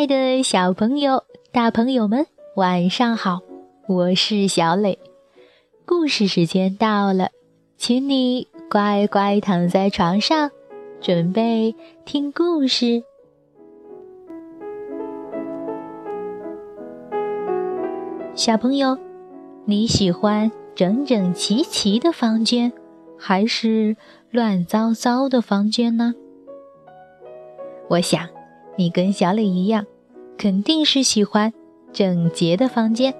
爱的小朋友、大朋友们，晚上好！我是小磊，故事时间到了，请你乖乖躺在床上，准备听故事。小朋友，你喜欢整整齐齐的房间，还是乱糟糟的房间呢？我想。你跟小磊一样，肯定是喜欢整洁的房间。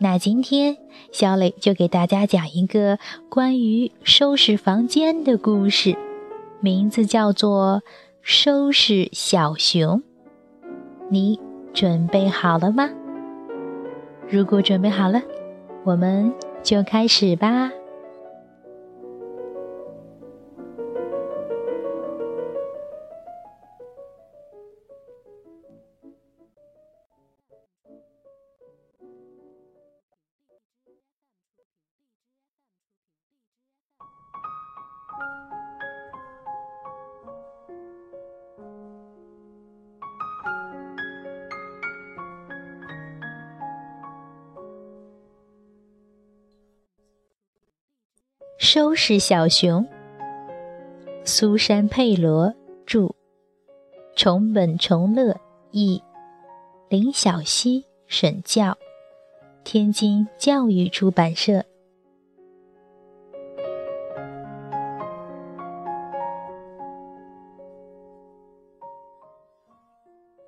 那今天小磊就给大家讲一个关于收拾房间的故事，名字叫做《收拾小熊》。你准备好了吗？如果准备好了，我们就开始吧。收拾小熊，苏珊·佩罗著，重本重乐译，林小溪审教，天津教育出版社。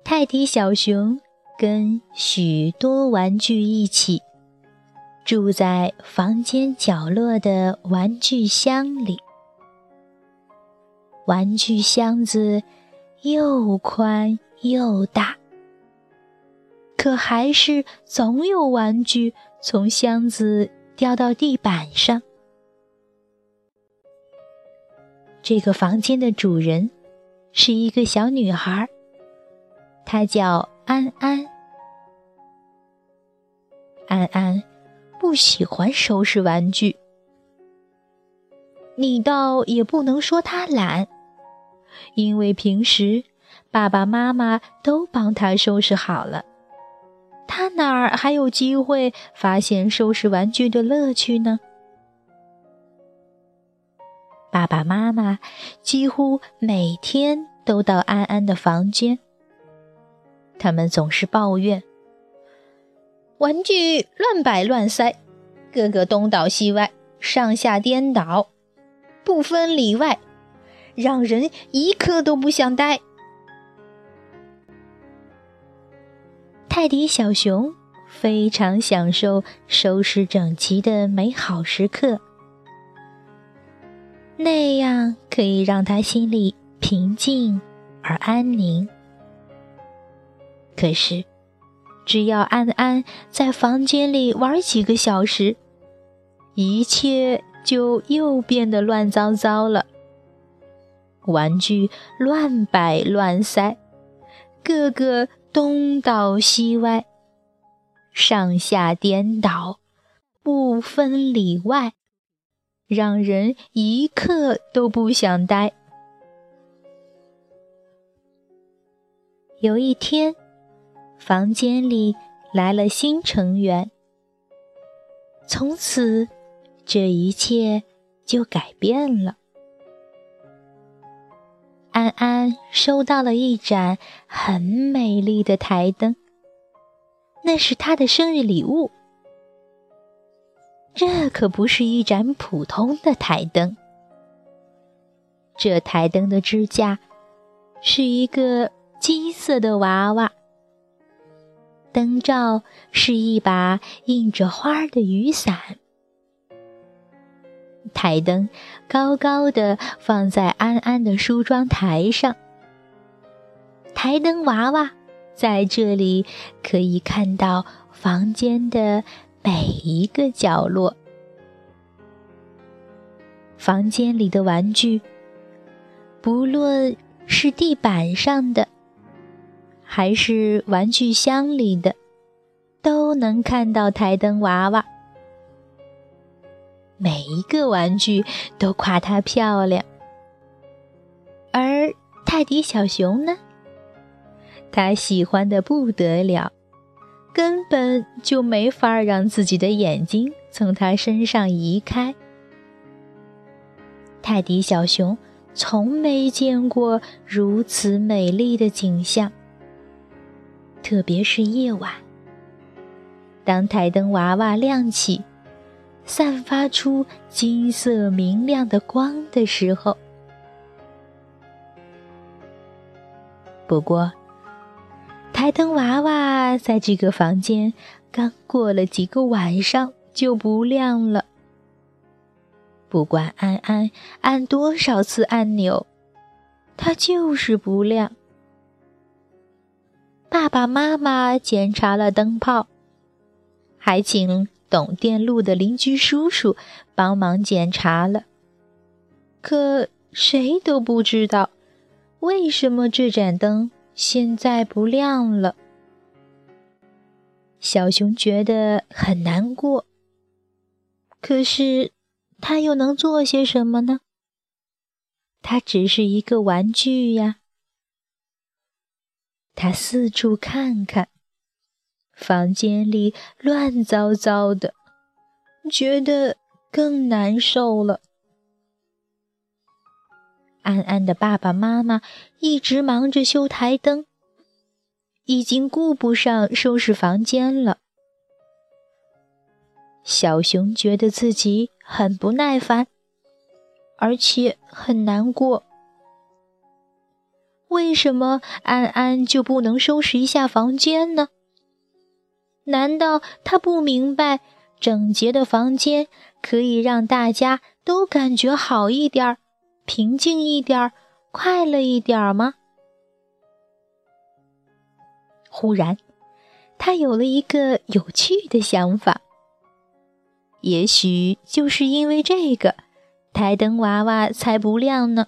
泰迪小熊跟许多玩具一起。住在房间角落的玩具箱里，玩具箱子又宽又大，可还是总有玩具从箱子掉到地板上。这个房间的主人是一个小女孩，她叫安安。安安。不喜欢收拾玩具，你倒也不能说他懒，因为平时爸爸妈妈都帮他收拾好了，他哪儿还有机会发现收拾玩具的乐趣呢？爸爸妈妈几乎每天都到安安的房间，他们总是抱怨。玩具乱摆乱塞，个个东倒西歪，上下颠倒，不分里外，让人一刻都不想待。泰迪小熊非常享受收拾整齐的美好时刻，那样可以让他心里平静而安宁。可是。只要安安在房间里玩几个小时，一切就又变得乱糟糟了。玩具乱摆乱塞，个个东倒西歪，上下颠倒，不分里外，让人一刻都不想待。有一天。房间里来了新成员，从此这一切就改变了。安安收到了一盏很美丽的台灯，那是她的生日礼物。这可不是一盏普通的台灯，这台灯的支架是一个金色的娃娃。灯罩是一把印着花的雨伞，台灯高高的放在安安的梳妆台上。台灯娃娃在这里可以看到房间的每一个角落。房间里的玩具，不论是地板上的。还是玩具箱里的，都能看到台灯娃娃。每一个玩具都夸它漂亮，而泰迪小熊呢？他喜欢的不得了，根本就没法让自己的眼睛从他身上移开。泰迪小熊从没见过如此美丽的景象，特别是夜晚，当台灯娃娃亮起，散发出金色明亮的光的时候。不过，台灯娃娃在这个房间刚过了几个晚上就不亮了。不管安安按多少次按钮，它就是不亮。爸爸妈妈检查了灯泡，还请懂电路的邻居叔叔帮忙检查了，可谁都不知道为什么这盏灯现在不亮了。小熊觉得很难过，可是。他又能做些什么呢？他只是一个玩具呀。他四处看看，房间里乱糟糟的，觉得更难受了。安安的爸爸妈妈一直忙着修台灯，已经顾不上收拾房间了。小熊觉得自己很不耐烦，而且很难过。为什么安安就不能收拾一下房间呢？难道他不明白整洁的房间可以让大家都感觉好一点、平静一点、快乐一点吗？忽然，他有了一个有趣的想法。也许就是因为这个，台灯娃娃才不亮呢。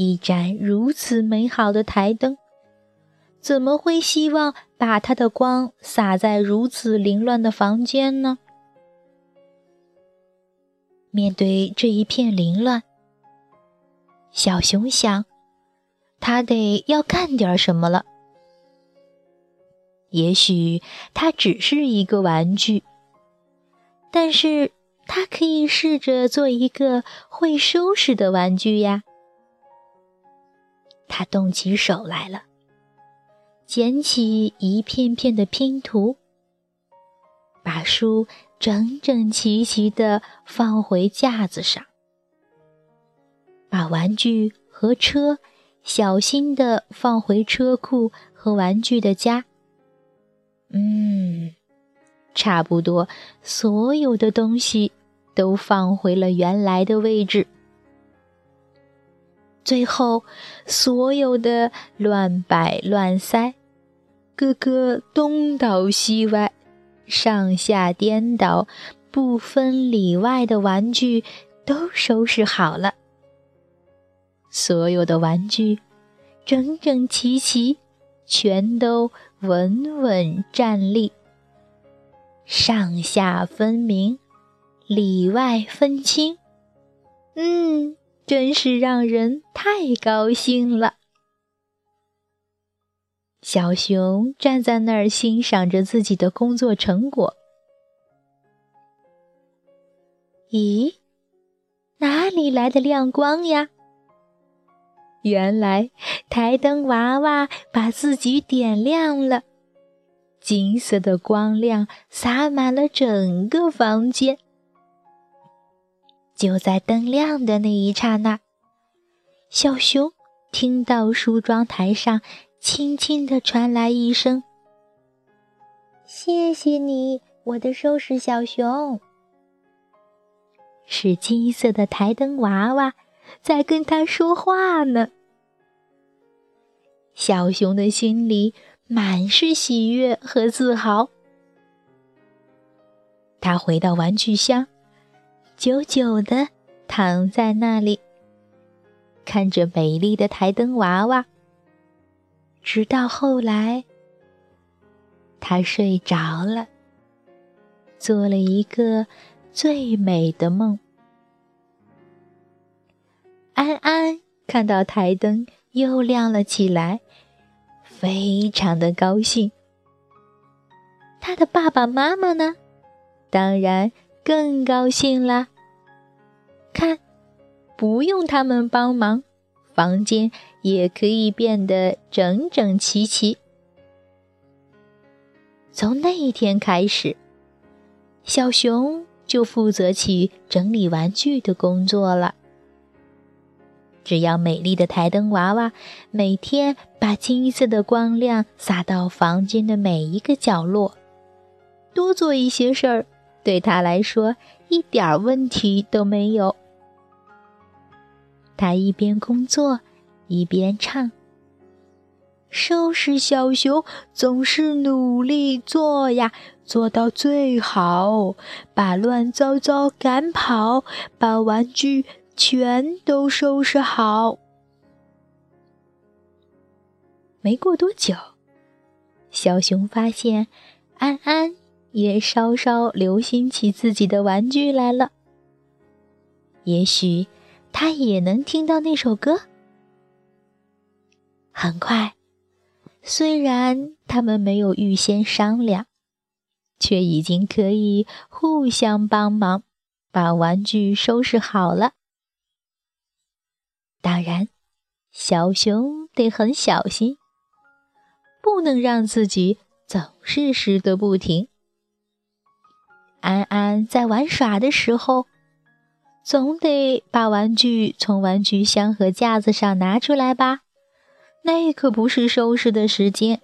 一盏如此美好的台灯，怎么会希望把它的光洒在如此凌乱的房间呢？面对这一片凌乱，小熊想，他得要干点什么了。也许它只是一个玩具。但是，他可以试着做一个会收拾的玩具呀。他动起手来了，捡起一片片的拼图，把书整整齐齐的放回架子上，把玩具和车小心的放回车库和玩具的家。嗯。差不多，所有的东西都放回了原来的位置。最后，所有的乱摆乱塞、个个东倒西歪、上下颠倒、不分里外的玩具都收拾好了。所有的玩具整整齐齐，全都稳稳站立。上下分明，里外分清，嗯，真是让人太高兴了。小熊站在那儿欣赏着自己的工作成果。咦，哪里来的亮光呀？原来台灯娃娃把自己点亮了。金色的光亮洒满了整个房间。就在灯亮的那一刹那，小熊听到梳妆台上轻轻的传来一声：“谢谢你，我的收拾小熊。”是金色的台灯娃娃在跟他说话呢。小熊的心里。满是喜悦和自豪。他回到玩具箱，久久的躺在那里，看着美丽的台灯娃娃。直到后来，他睡着了，做了一个最美的梦。安安看到台灯又亮了起来。非常的高兴。他的爸爸妈妈呢，当然更高兴啦。看，不用他们帮忙，房间也可以变得整整齐齐。从那一天开始，小熊就负责起整理玩具的工作了。只要美丽的台灯娃娃每天把金色的光亮洒到房间的每一个角落，多做一些事儿，对他来说一点问题都没有。他一边工作，一边唱：“收拾小熊总是努力做呀，做到最好，把乱糟糟赶跑，把玩具全都收拾好。”没过多久，小熊发现安安也稍稍留心起自己的玩具来了。也许。他也能听到那首歌。很快，虽然他们没有预先商量，却已经可以互相帮忙，把玩具收拾好了。当然，小熊得很小心，不能让自己总是湿得不停。安安在玩耍的时候。总得把玩具从玩具箱和架子上拿出来吧，那可不是收拾的时间。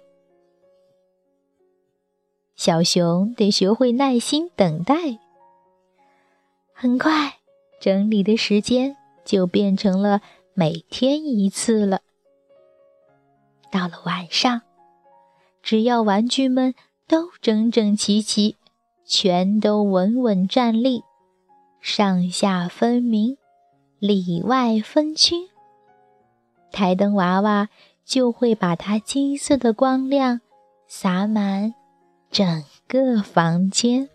小熊得学会耐心等待。很快，整理的时间就变成了每天一次了。到了晚上，只要玩具们都整整齐齐，全都稳稳站立。上下分明，里外分区，台灯娃娃就会把它金色的光亮洒满整个房间。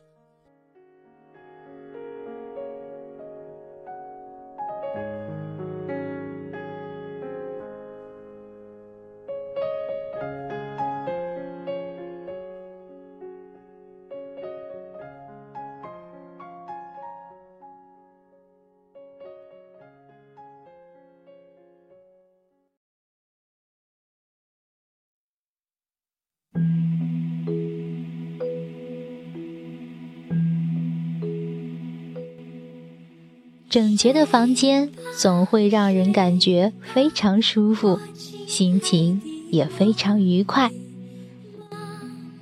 整洁的房间总会让人感觉非常舒服，心情也非常愉快。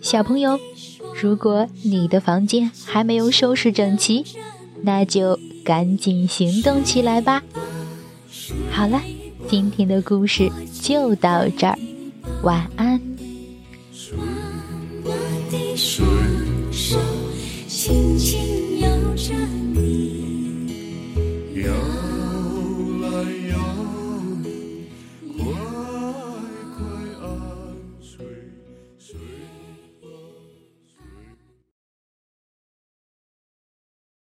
小朋友，如果你的房间还没有收拾整齐，那就赶紧行动起来吧。好了，今天的故事就到这儿，晚安。放手。轻轻